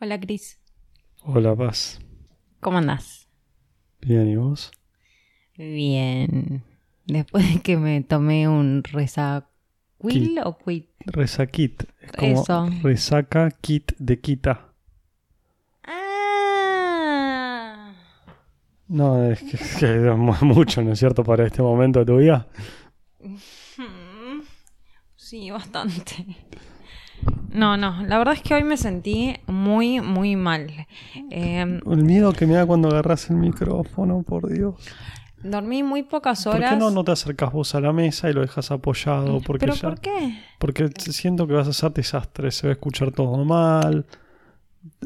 Hola, Cris. Hola, Paz. ¿Cómo andás? Bien, ¿y vos? Bien. Después de que me tomé un resaquil o quit. Resaquit. Es como Eso. resaca kit de quita. Ah. No, es que, es que es mu- mucho, ¿no es cierto? Para este momento de tu vida. Sí, bastante. No, no, la verdad es que hoy me sentí muy, muy mal. Eh, El miedo que me da cuando agarras el micrófono, por Dios. dormí muy pocas ¿Por horas. qué no, no te acercas vos a la mesa y lo dejas apoyado? Porque ¿Pero ya- por qué? Porque siento que vas a hacer desastre, se va a escuchar todo mal.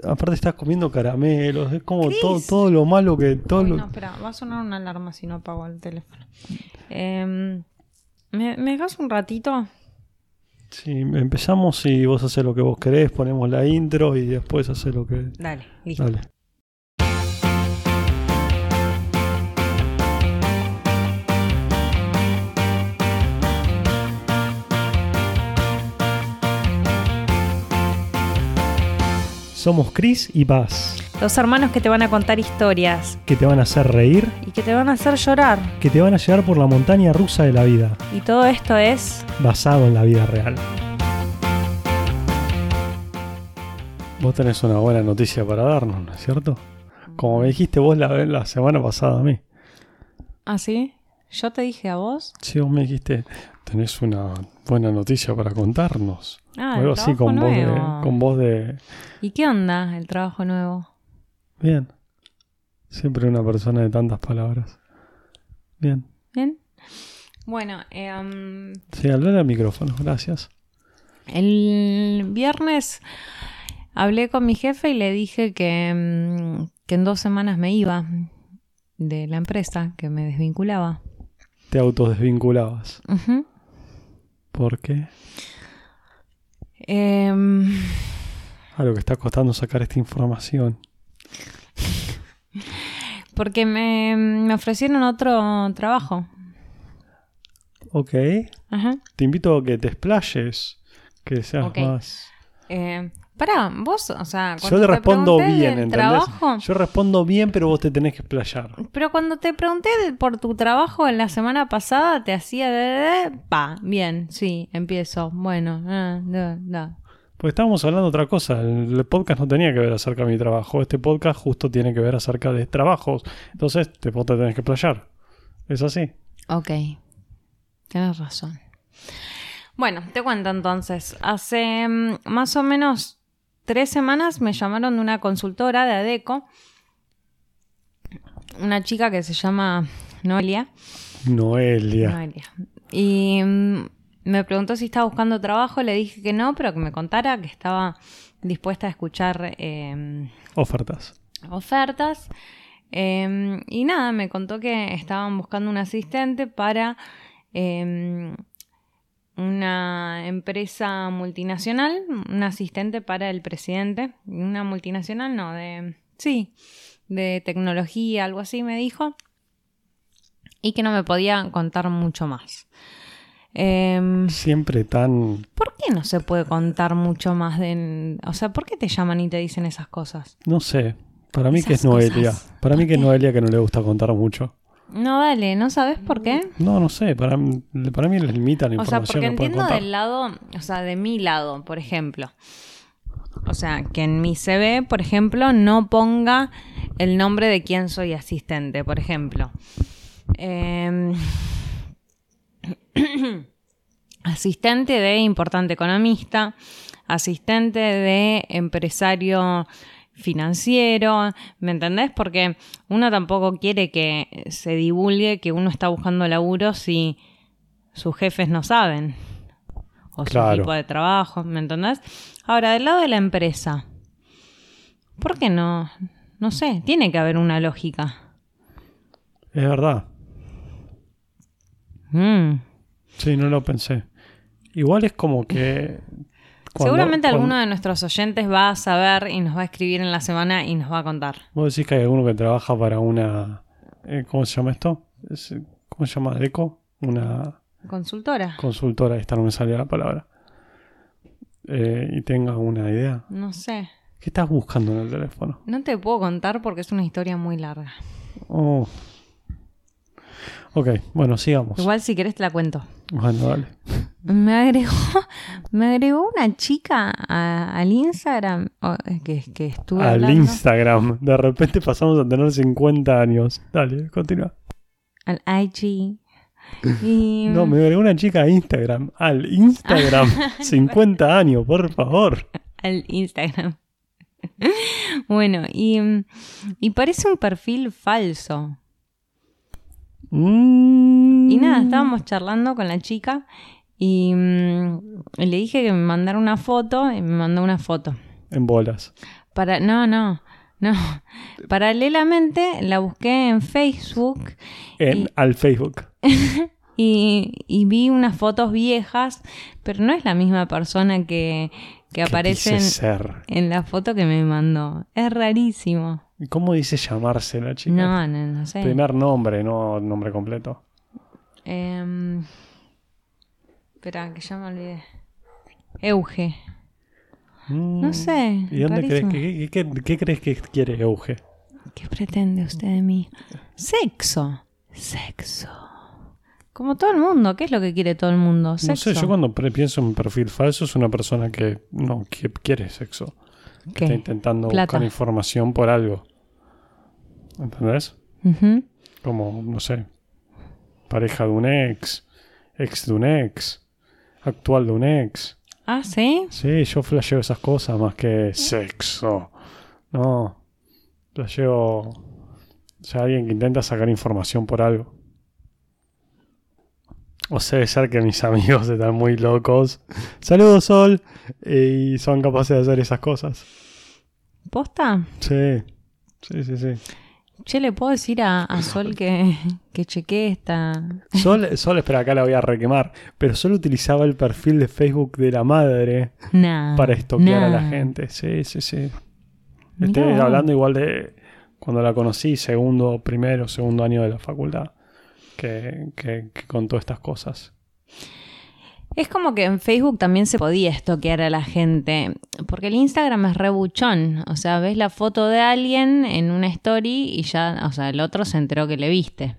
Aparte estás comiendo caramelos, es como todo, todo lo malo que... Todo Uy, lo- no, espera, va a sonar una alarma si no apago el teléfono. Eh, ¿me, ¿Me dejas un ratito? Sí, empezamos y vos haces lo que vos querés, ponemos la intro y después haces lo que... Dale, listo. Dale. Somos Chris y Paz, Dos hermanos que te van a contar historias que te van a hacer reír, y que te van a hacer llorar. que te van a llevar por la montaña rusa de la vida, Y todo esto es... basado en la vida real. Vos tenés una buena noticia para darnos, ¿no es cierto? Como me dijiste vos la, la semana pasada a mí. ¿Ah, sí? ¿Yo te dije a vos? Sí, vos me dijiste, tenés una buena noticia para contarnos. Ah, O algo el así con voz, de, nuevo. con voz de... ¿Y qué onda el trabajo nuevo? Bien. Siempre una persona de tantas palabras. Bien. ¿Bien? Bueno, em, Sí, hablar al micrófono, gracias. el viernes hablé con mi jefe y le dije que, em, que en dos semanas me iba de la empresa, que me desvinculaba. Te autodesvinculabas. Ujú. ¿Por qué? Em, A lo que está costando sacar esta información. Porque me, me ofrecieron otro trabajo. Ok. Ajá. Te invito a que te explayes. Que seas más... Eh, pará, vos, o sea, Yo cuando te te respondo pregunté bien, ¿entendés? trabajo, Yo respondo bien, pero vos te tenés que explayar. pero cuando te pregunté por tu trabajo en la semana pasada, te hacía de, de- de- pa, bien, sí, empiezo. Bueno, ah, da, da. Porque estábamos hablando de otra cosa. El podcast no tenía que ver acerca de mi trabajo. Este podcast justo tiene que ver acerca de trabajos. Entonces, te, vos te tenés que explayar. ¿Es así? Ok, tienes razón. Bueno, te cuento entonces. Hace mm, más o menos tres semanas me llamaron de una consultora de ADECO, una chica que se llama Noelia. Noelia. Noelia. Y mm, me preguntó si estaba buscando trabajo, le dije que no, pero que me contara que estaba dispuesta a escuchar eh, Ofertas. ofertas. Eh, y nada, me contó que estaban buscando un asistente para eh, una empresa multinacional, un asistente para el presidente, una multinacional, no, de, sí, de tecnología, algo así me dijo, y que no me podía contar mucho más. Em, Siempre tan... ¿Por qué no se puede contar mucho más de... O sea, ¿por qué te llaman y te dicen esas cosas? No sé. Para mí que es Noelia. cosas. Para mí ¿Por que es? Noelia que no le gusta contar mucho. No, dale, ¿no sabes por qué? No, no sé. Para, mí- para mí les limita la O sea, información porque que pueden entiendo del lado, o sea, de mi lado, por ejemplo. O sea, que en mi CV, por ejemplo, no ponga el nombre de quién soy asistente, por ejemplo. Em, asistente de importante economista, asistente de empresario financiero, ¿me entendés? Porque uno tampoco quiere que se divulgue que uno está buscando laburo si sus jefes no saben. O su Claro. equipo de trabajo, ¿me entendés? Ahora, del lado de la empresa, ¿por qué no? No sé, tiene que haber una lógica. Es verdad. Mm. Sí, no lo pensé. Igual es como que... cuando- Seguramente cuando- alguno de nuestros oyentes va a saber y nos va a escribir en la semana y nos va a contar. Vos decís que hay alguno que trabaja para una... eh, ¿Cómo se llama esto? Es- ¿Cómo se llama? ¿Deco? Una Consultora. consultora, esta no me salía la palabra. Eh, y tenga una idea. No sé. ¿Qué estás buscando en el teléfono? No te puedo contar porque es una historia muy larga. Oh. Ok, bueno, sigamos. Igual si querés te la cuento. Bueno, dale. Me agregó, me agregó una chica a- al Instagram oh, que, que estuve Al hablando. Instagram. De repente pasamos a tener 50 años. Dale, continúa. Al IG. Y, No, me agregó una chica a Instagram. Al Instagram. 50 años, por favor. al Instagram. bueno, y, y parece un perfil falso. Mm. Y nada, estábamos charlando con la chica y, mm, y le dije que me mandara una foto y me mandó una foto. En bolas. Para, no, no, no. Paralelamente la busqué en Facebook En, Y- Al Facebook. y, y vi unas fotos viejas, pero no es la misma persona que, que ¿Qué aparece en la foto que me mandó. Es rarísimo. ¿Cómo dice llamarse la chica? No, no, no sé. Primer nombre, no nombre completo. Em, espera, que ya me olvidé. Euge. No sé. ¿Y dónde crees que, qué, qué- qué crees que quiere Euge? ¿Qué pretende usted de mí? Sexo. Sexo. Como todo el mundo. ¿Qué es lo que quiere todo el mundo? No Sexo. sé, yo cuando pienso en un perfil falso es una persona que no que quiere sexo. Que ¿Qué? está intentando Plata. buscar información por algo. ¿Entendés? Como, no sé, pareja de un ex, ex de un ex, actual de un ex. Ah, ¿sí? Sí, yo flasheo esas cosas más que sexo. No, flasheo o sea, alguien que intenta sacar información por algo. O sea, debe ser que mis amigos están muy locos. Saludos, Sol. eh, Y son capaces de hacer esas cosas. ¿Posta? Sí, sí, sí, sí. Che, le puedo decir a, a Sol que, que chequee esta. Sol, Sol, espera, acá la voy a requemar. Pero Sol utilizaba el perfil de Facebook de la madre Nah. para estoquear a la gente. Sí, sí, sí. Estoy hablando igual de cuando la conocí, segundo, primero, segundo año de la facultad, que, que, que contó estas cosas. Es como que en Facebook también se podía estoquear a la gente, porque el Instagram es rebuchón, o sea, ves la foto de alguien en una story y ya, o sea, el otro se enteró que le viste,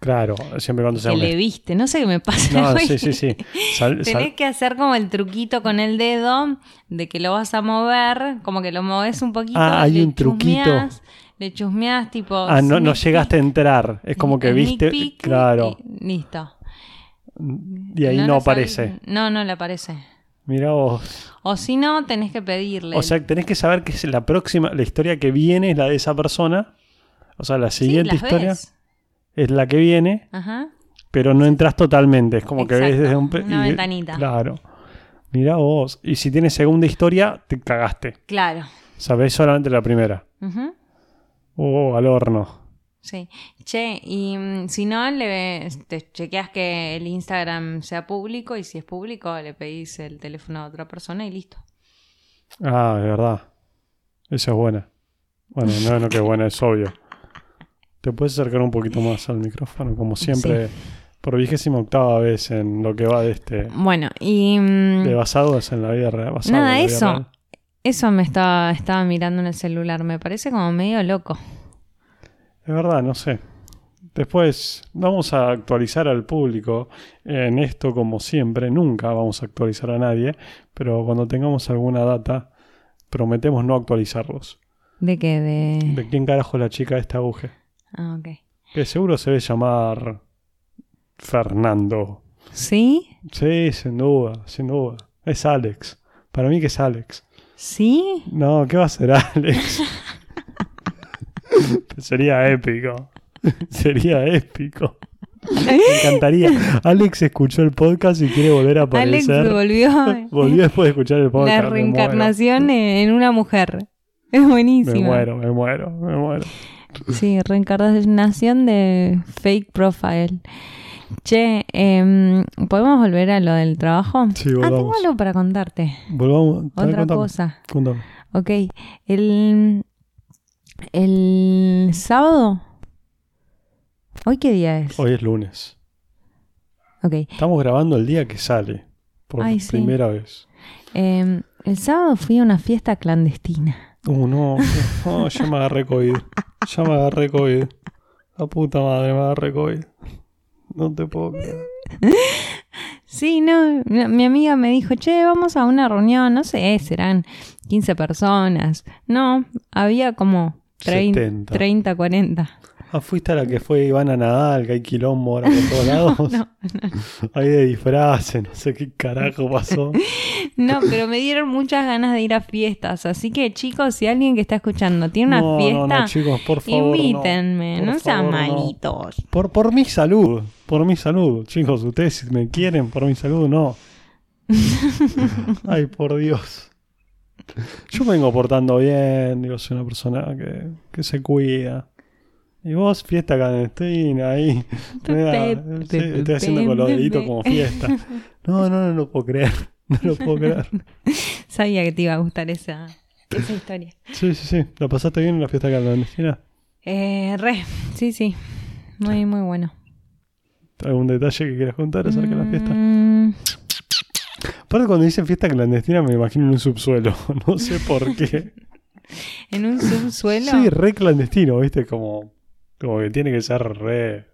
Claro, siempre cuando sea que le viste, no sé qué me pasa. No, sí, sí, sí. Sal- Tenés sal- que hacer como el truquito con el dedo de que lo vas a mover, como que lo moves un poquito. Ah, hay un truquito. chusmeás, Le chusmeás tipo... Ah, no, no llegaste a entrar. Es como que viste. Claro. y listo. Y ahí no, aparece. No, no le aparece. Mira vos. O si no, tenés que pedirle. O sea, tenés que saber que es la próxima, la historia que viene es la de esa persona. O sea, la siguiente historia ves. es la que viene, Ajá. pero no entras totalmente. Es como que ves desde un... una y- ventanita. Claro. Mira vos. Y si tienes segunda historia, te cagaste. Claro. Sabés solamente la primera. Ujú. Oh, al horno. Sí. Che, y mm, si no, le te chequeas que el Instagram sea público y si es público, le pedís el teléfono a otra persona y listo. Ah, de verdad. Esa es buena. Bueno, no, no que buena, es obvio. ¿Te puedes acercar un poquito más al micrófono? Como siempre, por vigésima octava vez en lo que va de este... Bueno, y mm, De basados en la vida real. Nada, en la vida eso. real. Eso me estaba, estaba mirando en el celular. Me parece como medio loco. Es verdad, no sé. Después vamos a actualizar al público en esto como siempre. Nunca vamos a actualizar a nadie, pero cuando tengamos alguna data, prometemos no actualizarlos. ¿De qué? De... ¿De quién carajo la chica de este auge? Ah, ok. Que seguro se debe llamar Fernando. ¿Sí? Sí, sin duda, sin duda. Es Alex. Para mí que es Alex. ¿Sí? No, ¿qué va a ser Alex? Sería épico. Sería épico. Me encantaría. Alex escuchó el podcast y quiere volver a Alex aparecer. volvió. Volvió después de escuchar el podcast. La reencarnación en una mujer. Es buenísimo. Me muero, me muero, me muero. Sí, reencarnación de fake profile. Che, em, ¿podemos volver a lo del trabajo? Sí, ah, tengo volvamos. algo para contarte. Volvamos. Otra contame, cosa. contame. Ok. El, el sábado. ¿Hoy qué día es? Hoy es lunes. Ok. Estamos grabando el día que sale. Por Ay, sí. primera vez. Em, El sábado fui a una fiesta clandestina. Uh, no, no, ya me agarré COVID. Ya me agarré COVID. La puta madre, me agarré COVID. No te puedo creer. Sí, no, mi mi amiga me dijo, che, vamos a una reunión, no sé, serán 15 personas. No, había como 30, 70. 30 40. Ah, fuiste a la que fue Ivana Nadal, que hay quilombo ahora por todos lados. No, Hay de disfraces, no sé qué carajo pasó. no, pero me dieron muchas ganas de ir a fiestas. Así que, chicos, si alguien que está escuchando tiene una no, fiesta, no, no, chicos, por favor. no. invítenme, no, Por sean favor, no. malitos. Por, por mi salud, por mi salud. Chicos, ustedes si me quieren, por mi salud, no. Ay, por Dios. Yo me vengo portando bien, digo, soy una persona que, que se cuida. Y vos, fiesta clandestina ahí. me da- sí, estoy haciendo con los deditos como fiesta. No, no, no lo puedo creer. No lo puedo creer. Sabía que te iba a gustar esa, esa historia. Sí, sí, sí. ¿Lo pasaste bien en la fiesta clandestina? Eh, re, sí, sí. Muy, muy bueno. ¿Algún detalle que quieras contar acerca de la fiesta? Mm, Aparte, cuando dicen fiesta clandestina, me imagino en un subsuelo. No sé por qué. en un subsuelo. Sí, re clandestino, ¿viste? Como, como que tiene que ser re.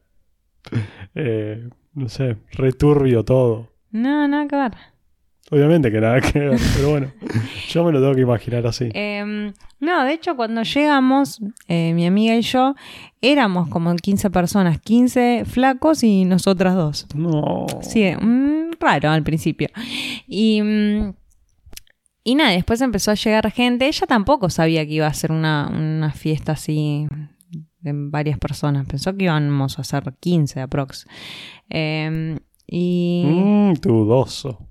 eh, no sé, re turbio todo. No, nada que ver. Obviamente que nada que ver, pero bueno, yo me lo tengo que imaginar así. Em, no, de hecho, cuando llegamos, eh, mi amiga y yo, éramos como 15 personas, 15 flacos y nosotras dos. No. Sí, mm, raro al principio. Y, mm, y nada, después empezó a llegar gente. Ella tampoco sabía que iba a ser una, una fiesta así de varias personas. Pensó que íbamos a ser 15 aprox. Em, y Mm, dudoso.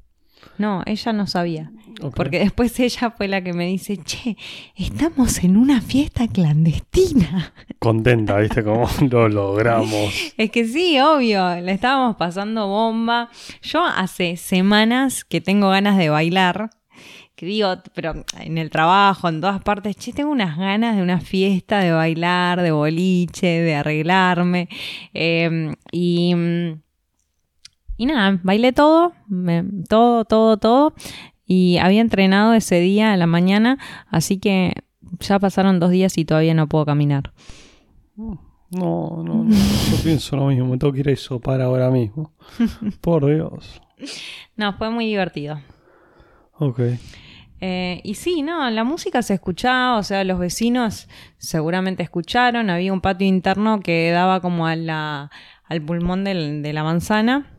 no, ella no sabía. Porque después ella fue la que me dice, che, estamos en una fiesta clandestina. Contenta, ¿viste? Como lo logramos. Es que sí, obvio, le estábamos pasando bomba. Yo hace semanas que tengo ganas de bailar. Que digo, pero en el trabajo, en todas partes, che, tengo unas ganas de una fiesta, de bailar, de boliche, de arreglarme. Eh, y, y nada, bailé todo, me- todo, todo, todo. Y había entrenado ese día a la mañana, así que ya pasaron dos días y todavía no puedo caminar. No, no, no, yo pienso lo mismo. Me tengo que ir a isopar ahora mismo. Por Dios. No, fue muy divertido. Ok. Eh, y sí, no, la música se escuchaba, o sea, los vecinos seguramente escucharon, había un patio interno que daba como a la, al pulmón de la manzana,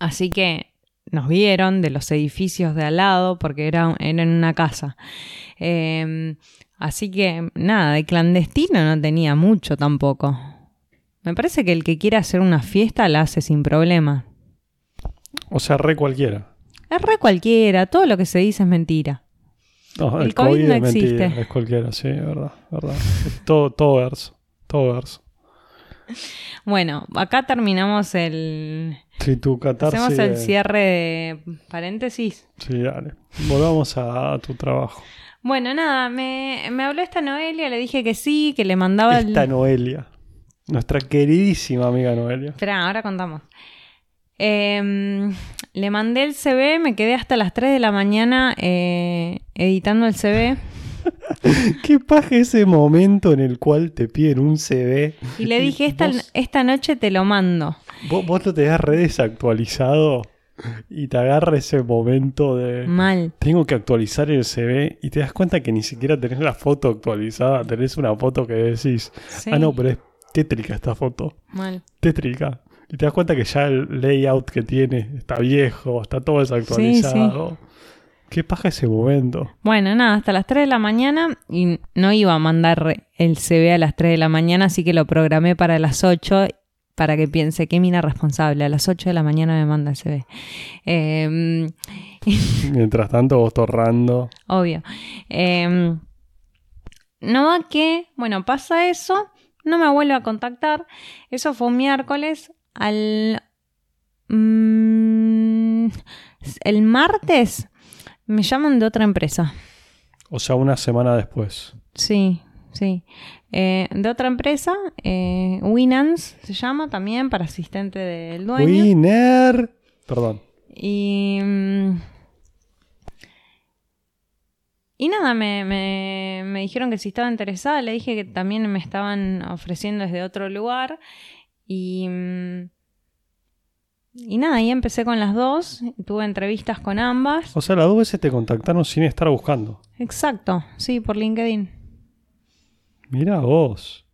así que nos vieron de los edificios de al lado porque era, en una casa. Eh, así que nada, de clandestino no tenía mucho tampoco. Me parece que el que quiera hacer una fiesta la hace sin problema. O sea, re cualquiera. Es re cualquiera, todo lo que se dice es mentira. No, El el, COVID COVID, no mentira, existe. es cualquiera, sí, verdad, verdad. Todo, todo verso, todo verso. Bueno, acá terminamos el. Si tu catarsis... Hacemos el cierre de paréntesis. Sí, dale. Volvamos a, a tu trabajo. Bueno, nada, me, me habló esta Noelia, le dije que sí, que le mandaba el. Esta Noelia. Nuestra queridísima amiga Noelia. Espera, ahora contamos. Em, le mandé el CV, me quedé hasta las 3 de la mañana eh, editando el CV ¿Qué paja ese momento en el cual te piden un CV? y le dije, esta, vos, esta noche te lo mando. vos, vos lo tenés re desactualizado y te agarra ese momento de... Mal. Tengo que actualizar el CV y te das cuenta que ni siquiera tenés la foto actualizada, tenés una foto que decís, Sí, ah no, pero es tétrica esta foto, mal. tétrica. Y te das cuenta que ya el layout que tiene está viejo, está todo desactualizado. ¿Qué paja ese momento? Bueno, nada, hasta las 3 de la mañana y no iba a mandar el CV a las 3 de la mañana, así que lo programé para las 8 para que piense qué mina responsable. A las 8 de la mañana me manda el CV. Eh, Mientras tanto vos torrando. obvio. Eh, no va que, bueno, pasa eso, no me vuelve a contactar. Eso fue un miércoles. Al. mm, el martes me llaman de otra empresa. O sea, una semana después. Sí, sí. Eh, de otra empresa, eh, Winans se llama también para asistente del dueño. Winner. Perdón. Y, mm, y nada, me, me, me dijeron que si estaba interesada, le dije que también me estaban ofreciendo desde otro lugar. Y, mm, y nada, ahí empecé con las dos, tuve entrevistas con ambas. O sea, las dos veces te contactaron sin estar buscando. Exacto, sí, por LinkedIn. Mira vos.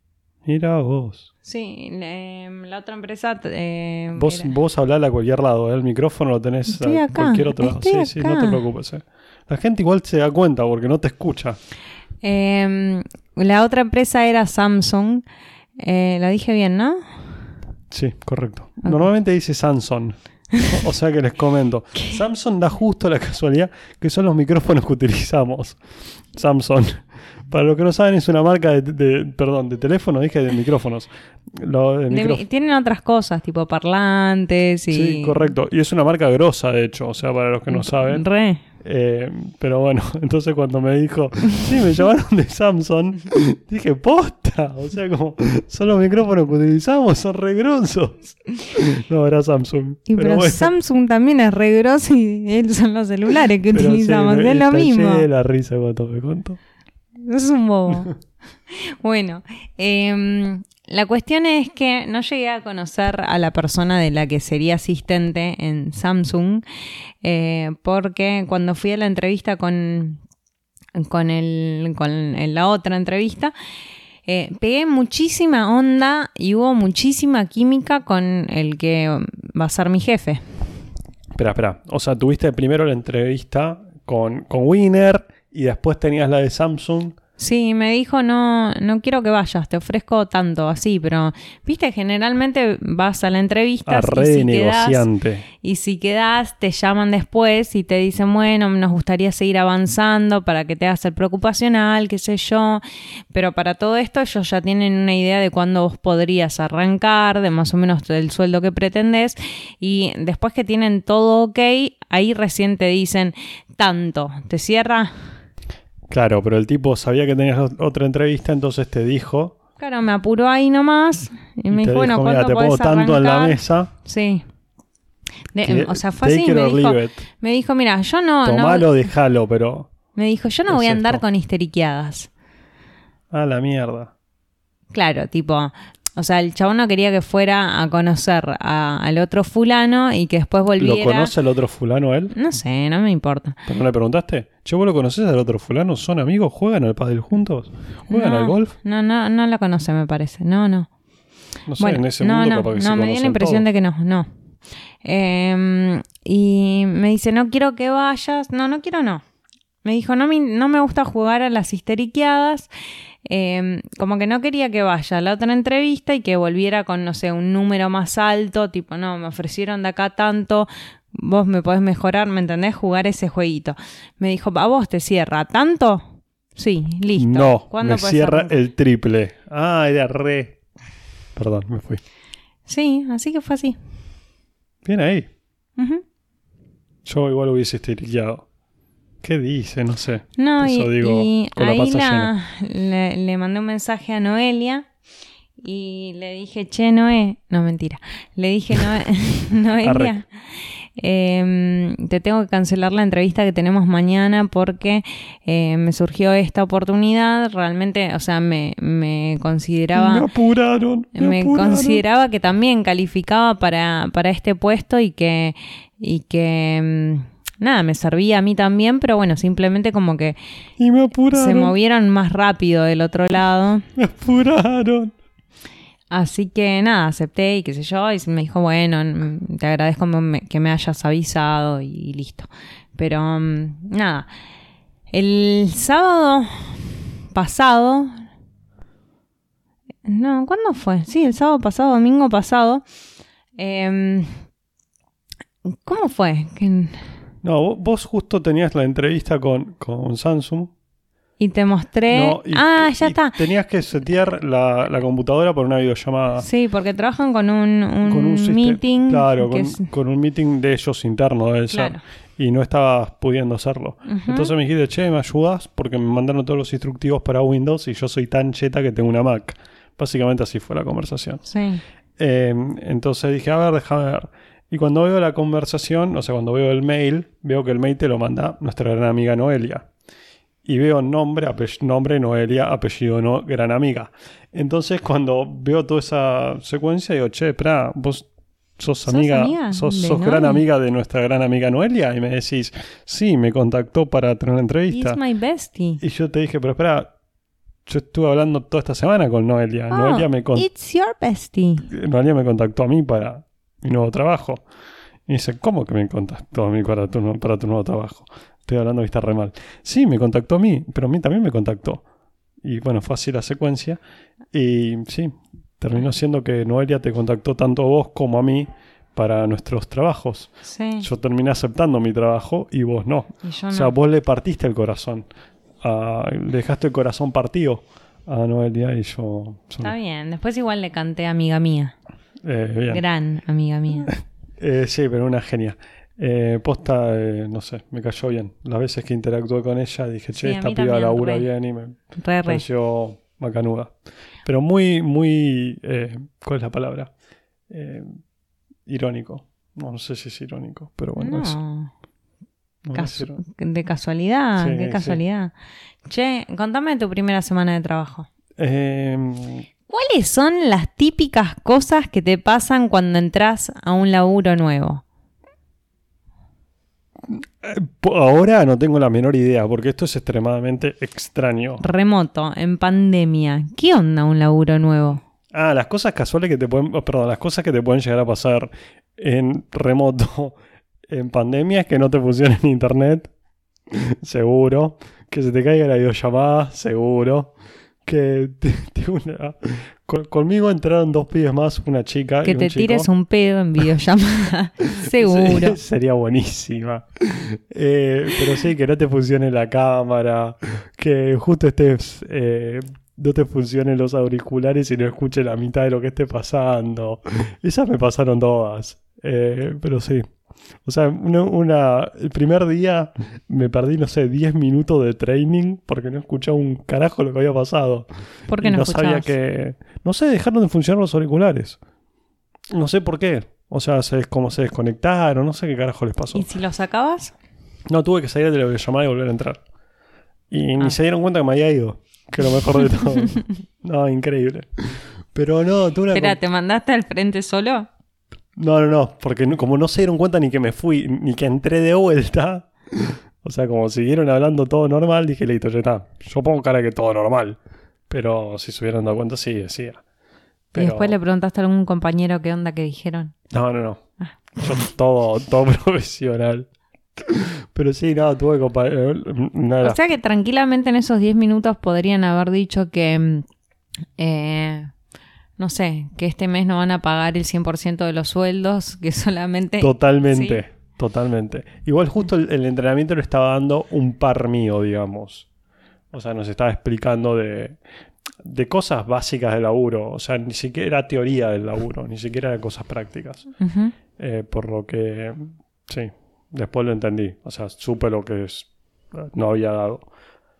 Mira vos. Sí, la otra empresa... eh, Vos, era- vos a cualquier lado, ¿eh? el micrófono lo tenés Estoy a acá, cualquier otro lado. Sí, sí, no te preocupes. eh. La gente igual se da cuenta porque no te escucha. eh, la otra empresa era Samsung. Eh, lo dije bien, ¿no? Sí, correcto. Normalmente dice Samsung. O sea que les comento. Samsung da justo la casualidad que son los micrófonos que utilizamos. Samsung. Para los que no saben, es una marca de, de- perdón, de teléfono, dije de micrófonos. Lo de micróf- tienen otras cosas, tipo parlantes y... Sí, correcto. Y es una marca grosa, de hecho, o sea, para los que no saben. Re. Eh, pero bueno, entonces cuando me dijo, sí, me llamaron de Samsung, dije, posta. O sea, como son los micrófonos que utilizamos, son re grosos. No, era Samsung. Y pero, bueno, Samsung también es re grosso y él son los celulares que pero sí, utilizamos. me- es lo mismo. de la risa cuando me contó. Es un bobo. bueno, em, la cuestión es que no llegué a conocer a la persona de la que sería asistente en Samsung, eh, porque cuando fui a la entrevista con, con, el, con la otra entrevista, eh, pegué muchísima onda y hubo muchísima química con el que va a ser mi jefe. Espera, espera. O sea, tuviste primero la entrevista con, con Winner y después tenías la de Samsung. Sí, me dijo, no, no quiero que vayas, te ofrezco tanto, así, pero, viste, generalmente vas a la entrevista A y, si quedás, negociante. y si quedás, te llaman después y te dicen, bueno, nos gustaría seguir avanzando para que te hagas el preocupacional, qué sé yo, pero para todo esto ellos ya tienen una idea de cuándo vos podrías arrancar, de más o menos el sueldo que pretendés, y después que tienen todo ok, ahí recién te dicen, tanto, ¿te cierra? Claro, pero el tipo sabía que tenías ot- otra entrevista, entonces te dijo. Claro, me apuró ahí nomás y me y dijo, bueno, dijo, mira, ¿cuándo te pongo tanto en la arrancar?" mesa. Sí. De- que- o sea, fue así, me dijo, me dijo, mira, yo no, no Tomalo, déjalo, pero. me dijo, yo no es voy a andar esto. con histeriqueadas. A la mierda. Claro, tipo, o sea, el chabón no quería que fuera a conocer a- al otro fulano y que después volviera. ¿Lo conoce el otro fulano él? No sé, no me importa. ¿Pero no le preguntaste? Che, ¿vos lo conoces al otro fulano? ¿Son amigos? ¿Juegan al pádel juntos? ¿Juegan no, al golf? No, no, no lo conoce, me parece. No, no. No sé, Bueno, en ese no, mundo no, capaz que no, se me dio la impresión de que no, no. Eh, y me dice, no quiero que vayas. No, no quiero, no. Me dijo, no me, no me gusta jugar a las histeriqueadas. Eh, como que no quería que vaya a la otra entrevista y que volviera con, no sé, un número más alto. Tipo, no, me ofrecieron de acá tanto. Vos me podés mejorar, ¿me entendés? Jugar ese jueguito. Me dijo, ¿a vos te cierra tanto? Sí, listo. No, ¿Cuándo me cierra el triple. Ah, era re. Perdón, me fui. Sí, así que fue así. Bien ahí. Yo igual hubiese esteriqueado. ¿Qué dice? No sé. No, Eso y, digo y con la ahí panza la- le, le mandé un mensaje a Noelia y le dije, che, Noé, no mentira, le dije, Noé, Noelia, em, te tengo que cancelar la entrevista que tenemos mañana porque eh, me surgió esta oportunidad, realmente, o sea, me, me consideraba... Me apuraron. Me, me apuraron. consideraba que también calificaba para, para este puesto y que, y que mm, nada, me servía a mí también, pero bueno, simplemente como que Y me apuraron. se movieron más rápido del otro lado. Me apuraron. Así que nada, acepté y qué sé yo, y me dijo, bueno, mm, te agradezco que me hayas avisado y listo. Pero mm, nada, el sábado pasado, no, ¿cuándo fue? Sí, el sábado pasado, domingo pasado. em, ¿Cómo fue? No, vos justo tenías la entrevista con, con Samsung. Y te mostré... No, y- ah, ya y está. Tenías que setear la, la computadora por una videollamada. Sí, porque trabajan con un, un con un meeting. Claro, con, es- con un meeting de ellos interno debe ser. Claro. Y no estabas pudiendo hacerlo. Entonces me dijiste, che, ¿me ayudas? Porque me mandaron todos los instructivos para Windows y yo soy tan cheta que tengo una Mac. Básicamente así fue la conversación. Sí. Eh, entonces dije, a ver, déjame ver. Y cuando veo la conversación, o sea, cuando veo el mail, veo que el mail te lo manda nuestra gran amiga Noelia. Y veo nombre, nombre Noelia, apellido no, gran amiga. Entonces cuando veo toda esa secuencia digo, che, espera, vos sos ¿Sos amiga, sos, sos gran amiga de nuestra gran amiga Noelia y me decís, sí, me contactó para tener una entrevista. He's my bestie. Y yo te dije, pero espera, yo estuve hablando toda esta semana con Noelia. Oh, Noelia, me it's your bestie. Noelia me contactó a mí para mi nuevo trabajo. Y dice, ¿cómo que me contactó a mí para tu, para tu nuevo trabajo? Estoy hablando que está re mal. Sí, me contactó a mí, pero a mí también me contactó. Y bueno, fue así la secuencia. Y sí, terminó siendo que Noelia te contactó tanto a vos como a mí para nuestros trabajos. Sí. Yo terminé aceptando mi trabajo y vos no. y yo O no. sea, vos le partiste el corazón. a- le dejaste el corazón partido a Noelia y yo. yo Está no. bien. Después igual le canté amiga mía. Eh, bien. Gran amiga mía. Eh, sí, pero una genia. Eh, posta, eh, no sé, me cayó bien. Las veces que interactué con ella dije, che, Sí, esta piba labura re. bien y me Re, re. pareció macanuda. Pero muy, muy. eh, ¿Cuál es la palabra? Eh, irónico. No, no sé si es irónico, pero bueno, eso. No. No, Casu- es irónico. de casualidad, Sí, qué sí. casualidad. Che, contame tu primera semana de trabajo. Eh, ¿Cuáles son las típicas cosas que te pasan cuando entras a un laburo nuevo? Ahora no tengo la menor idea, porque esto es extremadamente extraño. Remoto, en pandemia. ¿Qué onda un laburo nuevo? Ah, las cosas casuales que te pueden, perdón, las cosas que te pueden llegar a pasar en remoto, en pandemia, es que no te funcione en internet, seguro. Que se te caiga la videollamada, seguro. Que una- con- conmigo entraron dos pibes más, una chica Que y un te chico. tires un pedo en videollamada. Seguro. Sí, sería buenísima. Eh, pero sí, que no te funcione la cámara, que justo estés, eh, no te funcionen los auriculares y no escuche la mitad de lo que esté pasando. Esas me pasaron todas. Eh, pero sí. O sea, una, una- el primer día me perdí, no sé, 10 minutos de training porque no escuchaba un carajo lo que había pasado. ¿Por qué no, sabía que. No sé, dejaron de funcionar los auriculares. No sé por qué. O sea, se, como se desconectaron, no sé qué carajo les pasó. ¿Y si lo sacabas? No, tuve que salir de la videollamada y volver a entrar. Y ni Ah. se dieron cuenta que me había ido. Que lo mejor de todo. no, increíble. Pero no, tuve una. Espera, ¿te mandaste al frente solo? No, no, no. Porque no- como no se dieron cuenta ni que me fui, ni que entré de vuelta. O sea, como siguieron hablando todo normal, dije, listo, ya está. Yo pongo cara que todo normal. Pero si se hubieran dado cuenta, sí, decía. Pero- Y después le preguntaste a algún compañero qué onda que dijeron. No, no, no. Ah. Yo todo, todo profesional. Pero sí, no, tuve que compa- eh, O sea que tranquilamente en esos 10 minutos podrían haber dicho que, mm, eh, no sé, que este mes no van a pagar el 100% de los sueldos, que solamente... Totalmente, totalmente. Igual justo el, el entrenamiento lo estaba dando un par mío, digamos. O sea, nos estaba explicando de, de cosas básicas del laburo. O sea, ni siquiera teoría del laburo, ni siquiera de cosas prácticas. Eh, por lo que, sí, después lo entendí. O sea, supe lo que es, no había dado.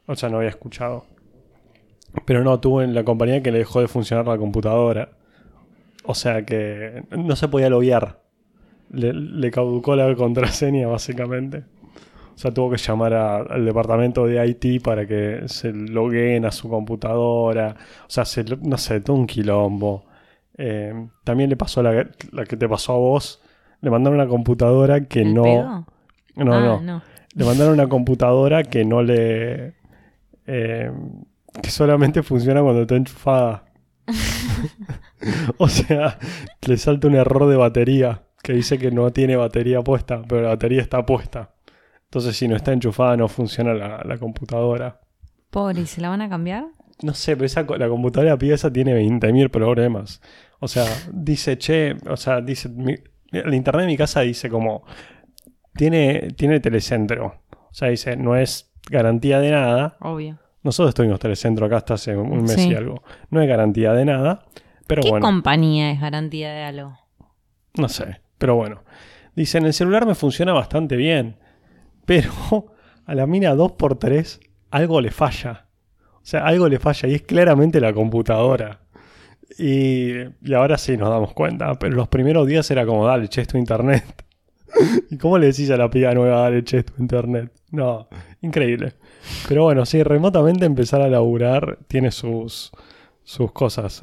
O sea, no había escuchado. Pero no, tuve en la compañía que le dejó de funcionar la computadora. O sea que no se podía loguear. Le, le caducó la contraseña, básicamente. O sea, tuvo que llamar a- al departamento de IT para que se logueen a su computadora. O sea, se no sé, todo un quilombo. Eh, también le pasó la, la que te pasó a vos. Le mandaron una computadora que ¿El no. pedo? No, Ah, no. Le mandaron una computadora que no le. eh, que solamente funciona cuando está enchufada. o sea, le salta un error de batería que dice que no tiene batería puesta, pero la batería está puesta. Entonces, si no está enchufada, no funciona la, la computadora. Pobre, ¿y se la van a cambiar? No sé, pero esa, la computadora pieza tiene 20.000 problemas. O sea, dice, che, o sea, dice, mi- el internet de mi casa dice como, tiene, tiene telecentro. O sea, dice, no es garantía de nada. Obvio. Nosotros estuvimos telecentro acá hasta hace un mes Sí. y algo. No es garantía de nada. Pero ¿Qué bueno, compañía es garantía de algo? no sé. Pero bueno. Dice, en el celular me funciona bastante bien. Pero a la mina 2x3 algo le falla. O sea, algo le falla y es claramente la computadora. Y, y ahora sí nos damos cuenta. Pero los primeros días era como, dale, che, es tu internet. ¿Y cómo le decís a la piba nueva, dale, che, tu internet? No, increíble. Pero bueno, sí, remotamente empezar a laburar tiene sus, sus cosas.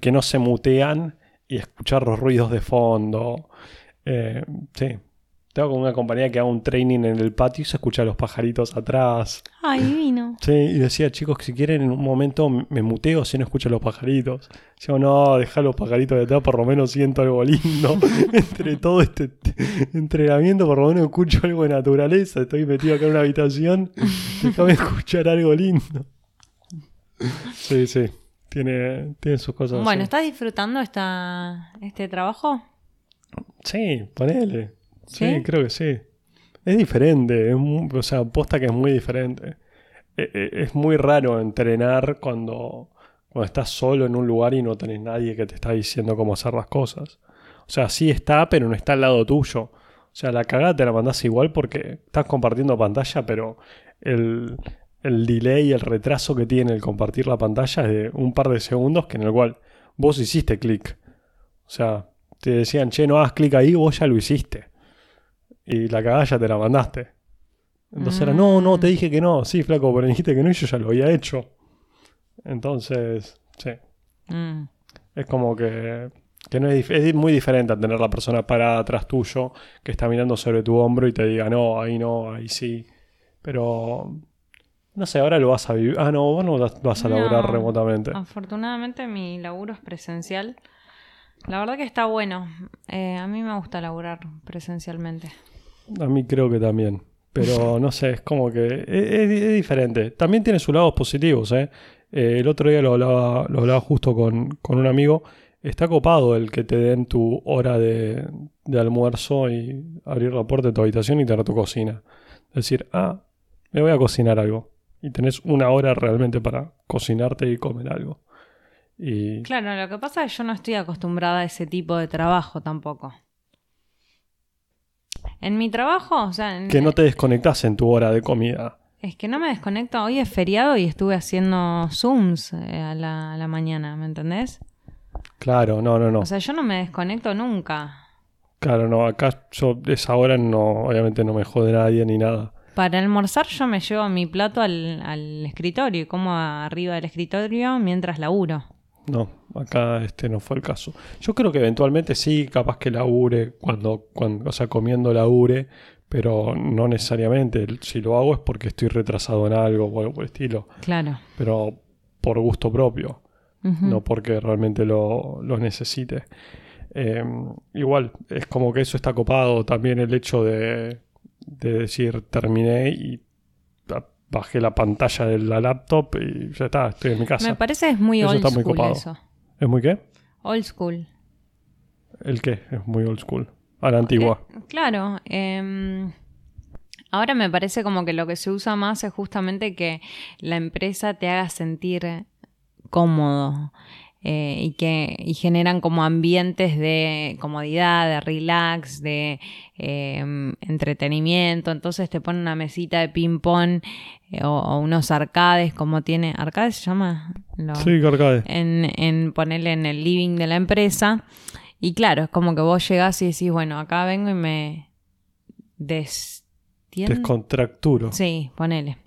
Que no se mutean y escuchar los ruidos de fondo. Eh, sí. Tengo con una compañía que haga un training en el patio y se escucha los pajaritos atrás. Ay, divino. Sí, y decía, chicos, que si quieren en un momento me muteo si no escucho los pajaritos. Yo, no, deja los pajaritos de atrás, por lo menos siento algo lindo. entre todo este entrenamiento, por lo menos escucho algo de naturaleza. Estoy metido acá en una habitación, déjame escuchar algo lindo. Sí, sí, tiene, tiene sus cosas. Bueno, así. ¿estás disfrutando esta, este trabajo? Sí, ponele. Sí, ¿Sí? creo que sí. Es diferente, es mu- o sea, posta que es muy diferente. E- e- Es muy raro entrenar cuando, cuando estás solo en un lugar y no tenés nadie que te está diciendo cómo hacer las cosas. O sea, sí está, pero no está al lado tuyo. O sea, la cagada te la mandás igual porque estás compartiendo pantalla, pero el, el delay, el retraso que tiene el compartir la pantalla es de un par de segundos que en el cual vos hiciste clic. O sea, te decían, che, no hagas clic ahí, vos ya lo hiciste. Y la cagada ya te la mandaste. Entonces era, no, no, te dije que no. Sí, flaco, pero dijiste que no y yo ya lo había hecho. Entonces, sí. Mm. Es como que, que no es, es muy diferente a tener la persona parada atrás tuyo que está mirando sobre tu hombro y te diga, no, ahí no, ahí sí. Pero, no sé, ahora lo vas a vivir. Ah, no, vos no vas- vas a laburar No. remotamente. Afortunadamente mi laburo es presencial. La verdad que está bueno. Eh, a mí me gusta laburar presencialmente. A mí creo que también. Pero no sé, es como que es, diferente. También tiene sus lados positivos, ¿eh? Eh, el otro día lo hablaba, lo hablaba justo con, con un amigo. Está copado el que te den tu hora de, de almuerzo y abrir la puerta de tu habitación y tener tu cocina. Decir, ah, me voy a cocinar algo. Y tenés una hora realmente para cocinarte y comer algo. Y Claro, lo que pasa es que yo no estoy acostumbrada a ese tipo de trabajo tampoco. En mi trabajo, o sea, en- que no te desconectás en tu hora de comida. es que no me desconecto. Hoy es feriado y estuve haciendo Zooms eh, a, la, a la mañana, ¿me entendés? Claro, no, no, no. O sea, yo no me desconecto nunca. Claro, no, acá yo esa hora no, obviamente no me jode nadie ni nada. Para almorzar yo me llevo mi plato al, al escritorio y como arriba del escritorio mientras laburo. No, acá este no fue el caso. Yo creo que eventualmente sí, capaz que labure cuando, cuando o sea, comiendo labure, pero no necesariamente. Si lo hago es porque estoy retrasado en algo o algo por el estilo, Claro. pero por gusto propio, no porque realmente lo, lo necesite. Eh, igual, es como que eso está copado también el hecho de, de decir terminé y bajé la pantalla de la laptop y ya está, estoy en mi casa. Me parece que es muy Eso old está muy school copado. eso. ¿Es muy qué? Old school. ¿El qué? Es muy old school. A la antigua. Eh, claro. em, ahora me parece como que lo que se usa más es justamente que la empresa te haga sentir cómodo. Eh, y que y generan como ambientes de comodidad, de relax, de em, entretenimiento. Entonces te ponen una mesita de ping pong eh, o, o unos arcades, como tiene. ¿Arcades se llama? Lo- Sí, Carcade. en, en ponerle en el living de la empresa. Y claro, es como que vos llegás y decís, bueno, acá vengo y me destiendo. Descontracturo. Sí, ponele.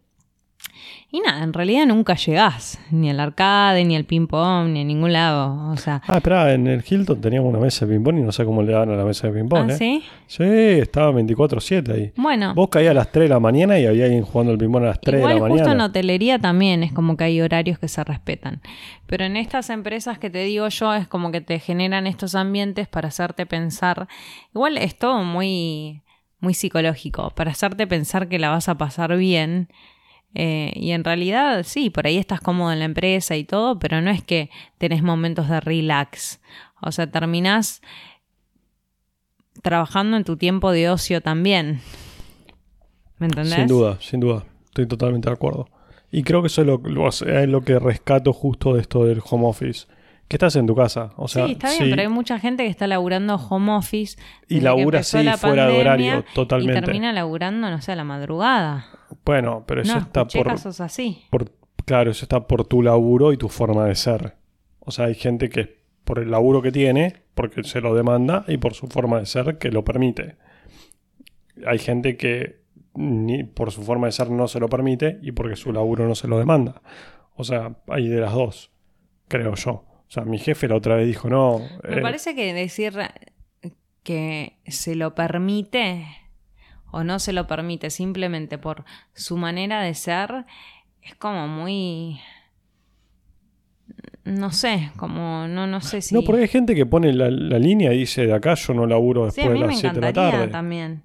Y nada, en realidad nunca llegás, ni al arcade, ni al ping-pong, ni a ningún lado. O sea, Ah, espera, en el Hilton teníamos una mesa de ping-pong y no sé cómo le dan a la mesa de ping-pong, ¿ah, ¿eh? sí? Sí, estaba 24-7 ahí. Bueno, Vos caías a las 3 de la mañana y había alguien jugando al ping-pong a las 3 igual de la justo en mañana. hotelería también es como que hay horarios que se respetan. Pero en estas empresas que te digo yo es como que te generan estos ambientes para hacerte pensar. Igual es todo muy, muy psicológico, para hacerte pensar que la vas a pasar bien. Eh, y en realidad sí, por ahí estás cómodo en la empresa y todo, pero no es que tenés momentos de relax. O sea, terminás trabajando en tu tiempo de ocio también. ¿Me entendés? Sin duda, sin duda. Estoy totalmente de acuerdo. Y creo que eso es lo, lo- es lo que rescato justo de esto del home office. Que estás en tu casa. O sea, sí, está bien, pero hay mucha gente que está laburando home office. Y labura así, la fuera de horario, totalmente. Y termina laburando, no sé, a la madrugada. Bueno, pero eso no, está por, casos así. por- Claro, eso está por tu laburo y tu forma de ser. O sea, hay gente que por el laburo que tiene, porque se lo demanda, y por su forma de ser que lo permite. hay gente que ni por su forma de ser no se lo permite y porque su laburo no se lo demanda. O sea, hay de las dos, creo yo. O sea, mi jefe la otra vez dijo, no... Me eh, parece que decir que se lo permite o no se lo permite simplemente por su manera de ser es como muy no sé, como no no sé si No, porque hay gente que pone la, la línea y dice, de acá yo no laburo Sí, después a mí de las 7 de la tarde. también.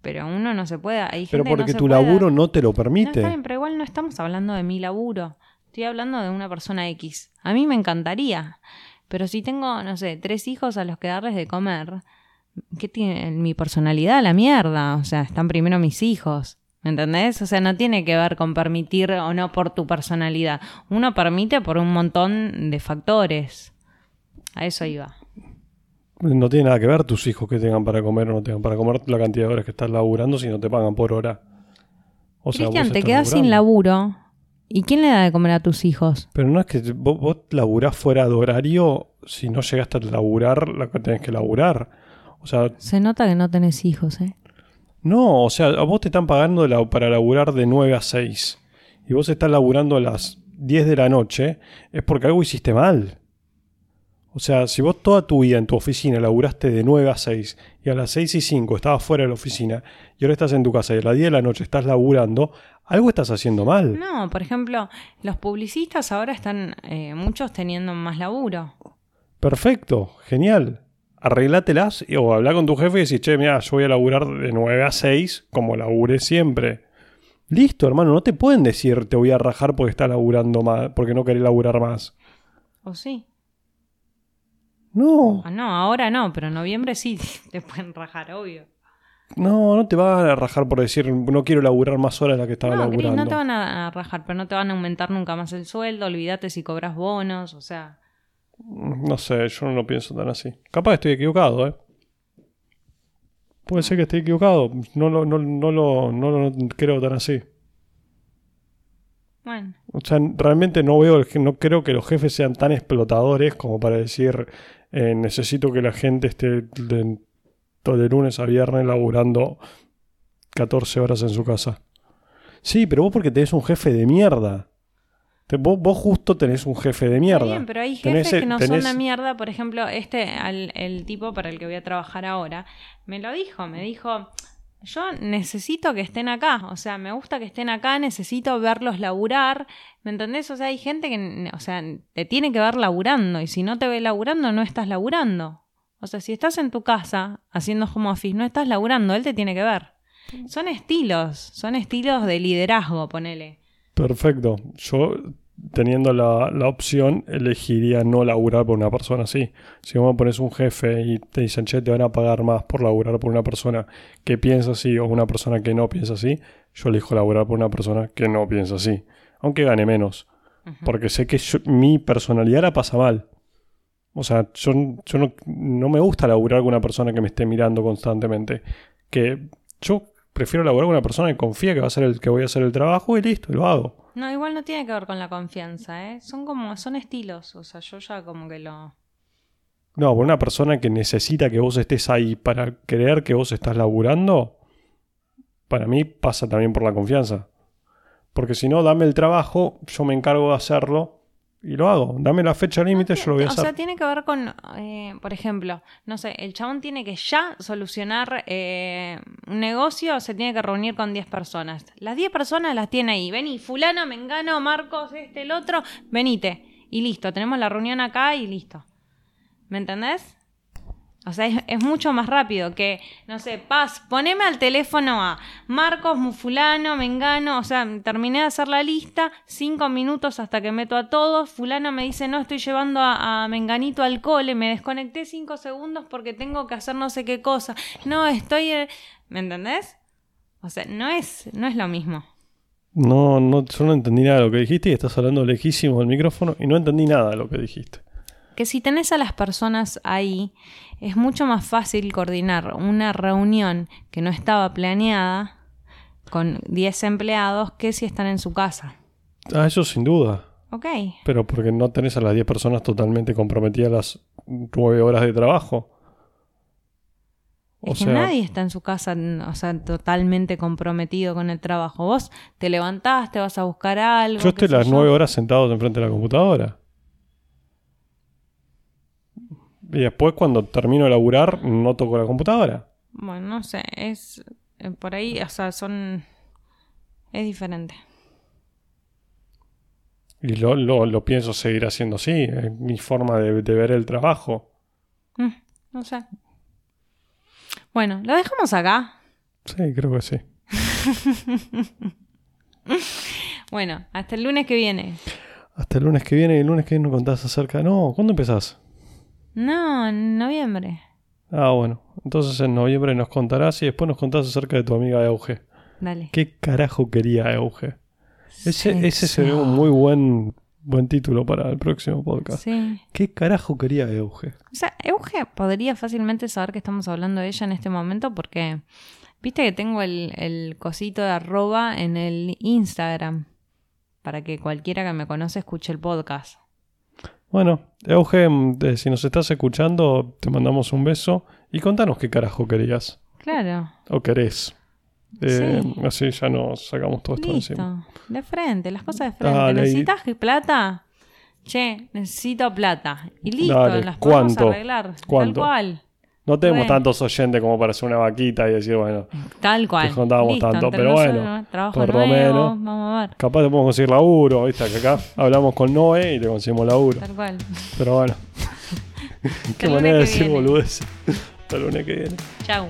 Pero uno no se puede, hay gente Pero no porque tu puede. laburo no te lo No, permite. está bien, pero igual no estamos hablando de mi laburo. Estoy hablando de una persona X. A mí me encantaría. Pero si tengo, no sé, tres hijos a los que darles de comer, ¿qué tiene mi personalidad? a La mierda. O sea, están primero mis hijos. ¿Me entendés? O sea, no tiene que ver con permitir o no por tu personalidad. Uno permite por un montón de factores. A eso iba. No tiene nada que ver tus hijos que tengan para comer o no tengan para comer la cantidad de horas que estás laburando si no te pagan por hora. O sea, Cristian, te quedás sin laburo. ¿Y quién le da de comer a tus hijos? Pero no es que vos, vos laburás fuera de horario si no llegaste a laburar lo que tenés que laburar. O sea, Se nota que no tenés hijos, ¿eh? no, o sea, a vos te están pagando la- para laburar de 9 a 6 y vos estás laburando a las 10 de la noche, es porque algo hiciste mal. O sea, si vos toda tu vida en tu oficina laburaste de 9 a 6 y a las 6 y 5 estabas fuera de la oficina y ahora estás en tu casa y a las 10 de la noche estás laburando, algo estás haciendo mal. No, por ejemplo, los publicistas ahora están eh, muchos teniendo más laburo. Perfecto, genial. Arreglátelas y- o habla con tu jefe y decís, che, mira, yo voy a laburar de 9 a 6 como labure siempre. Listo, hermano, no te pueden decir te voy a rajar porque estás laburando más, porque no querés laburar más. ¿O sí? No, Ah, no, ahora no, pero en noviembre sí te pueden rajar, obvio. no, no te van a rajar por decir no quiero laburar más horas de las que estaba No, laburando. no te van a a rajar, pero no te van a aumentar nunca más el sueldo. Olvídate si cobras bonos, o sea. No sé, yo no lo pienso tan así. Capaz estoy equivocado, ¿eh? Puede ser que esté equivocado. No lo, no, no lo, no lo creo tan así. Bueno, O sea, realmente no veo, no creo que los jefes sean tan explotadores como para decir eh, necesito que la gente esté de, todo de lunes a viernes laburando 14 horas en su casa. Sí, pero vos porque tenés un jefe de mierda. Te- vos, vos justo tenés un jefe de mierda. Está bien, pero hay jefes que no son de mierda. Por ejemplo, este, al- el tipo para el que voy a trabajar ahora, me lo dijo, me dijo, yo necesito que estén acá, o sea, me gusta que estén acá, necesito verlos laburar, ¿me entendés? O sea, hay gente que, o sea, te tiene que ver laburando y si no te ve laburando, no estás laburando. O sea, si estás en tu casa haciendo home office, no estás laburando, él te tiene que ver. Son estilos, son estilos de liderazgo, ponele. Perfecto. Yo, teniendo la, la opción, elegiría no laburar por una persona así. Si vos me pones un jefe y te dicen, che, te van a pagar más por laburar por una persona que piensa así o una persona que no piensa así, yo elijo laburar por una persona que no piensa así. Aunque gane menos. Porque sé que yo- mi personalidad la pasa mal. O sea, yo, yo no, no me gusta laburar con una persona que me esté mirando constantemente. Que yo prefiero laburar con una persona que confía que va a ser el que voy a hacer el trabajo y listo, y lo hago. No, igual no tiene que ver con la confianza, ¿eh? Son como, son estilos, o sea, yo ya como que lo... No, por una persona que necesita que vos estés ahí para creer que vos estás laburando, para mí pasa también por la confianza. Porque si no, dame el trabajo, yo me encargo de hacerlo y lo hago. Dame la fecha límite, yo lo voy a o hacer. sea, tiene que ver con, eh, por ejemplo, no sé, el chabón tiene que ya solucionar eh, un negocio, se tiene que reunir con 10 personas. Las 10 personas las tiene ahí. Vení, fulano, mengano, Marcos, este, el otro, venite. Y listo, tenemos la reunión acá y listo. ¿Me entendés? O sea, es, es mucho más rápido que, no sé, Paz, poneme al teléfono a Marcos, Mufulano, Mengano, o sea, terminé de hacer la lista, cinco minutos hasta que meto a todos, fulano me dice, no, estoy llevando a, a Menganito al cole, me desconecté cinco segundos porque tengo que hacer no sé qué cosa, no, estoy... eh", ¿Me entendés? O sea, no es, no es lo mismo. No, no, yo no entendí nada de lo que dijiste y estás hablando lejísimo del micrófono y no entendí nada de lo que dijiste. que si tenés a las personas ahí, es mucho más fácil coordinar una reunión que no estaba planeada con 10 empleados que si están en su casa. Ah, eso sin duda. Ok. Pero porque no tenés a las 10 personas totalmente comprometidas las 9 horas de trabajo. O Es que sea, nadie está en su casa, o sea, totalmente comprometido con el trabajo. Vos te levantás, te vas a buscar algo. yo estoy las yo. nueve horas sentado enfrente de la computadora. Y después cuando termino de laburar no toco la computadora. Bueno, no sé, es eh, por ahí, o sea, son es diferente. Y lo, lo, lo pienso seguir haciendo así. Es mi forma de, de ver el trabajo. Mm, no sé. Bueno, lo dejamos acá. Sí, creo que sí. Bueno, hasta el lunes que viene. Hasta el lunes que viene. Y el lunes que viene nos contás acerca... No, ¿cuándo empezás? No, en noviembre. Ah, bueno. Entonces en noviembre nos contarás y después nos contás acerca de tu amiga Euge. Dale. ¿Qué carajo quería Euge? Ese, ese sería un muy buen, buen título para el próximo podcast. Sí. ¿Qué carajo quería Euge? O sea, Euge podría fácilmente saber que estamos hablando de ella en este momento porque viste que tengo el, el cosito de arroba en el Instagram para que cualquiera que me conoce escuche el podcast. Bueno, Euge, mm, eh, si nos estás escuchando, te mandamos un beso y contanos qué carajo querías. Claro. O querés. Eh, Sí. Así ya nos sacamos todo esto encima. De frente, las cosas de frente. Dale, y- ¿Necesitas plata? Che, necesito plata. Y listo, Dale, las podemos ¿cuánto? arreglar. ¿Cuánto? Tal cual. No tenemos Bueno. tantos oyentes como para hacer una vaquita y decir, bueno, Tal cual. Contábamos Listo, tanto, pero bueno, por lo menos. capaz te podemos conseguir laburo, ¿viste? Que acá hablamos con Noé y te conseguimos laburo. Tal cual. Pero bueno. Qué manera de decir boludeces. Hasta el lunes que viene. Chau.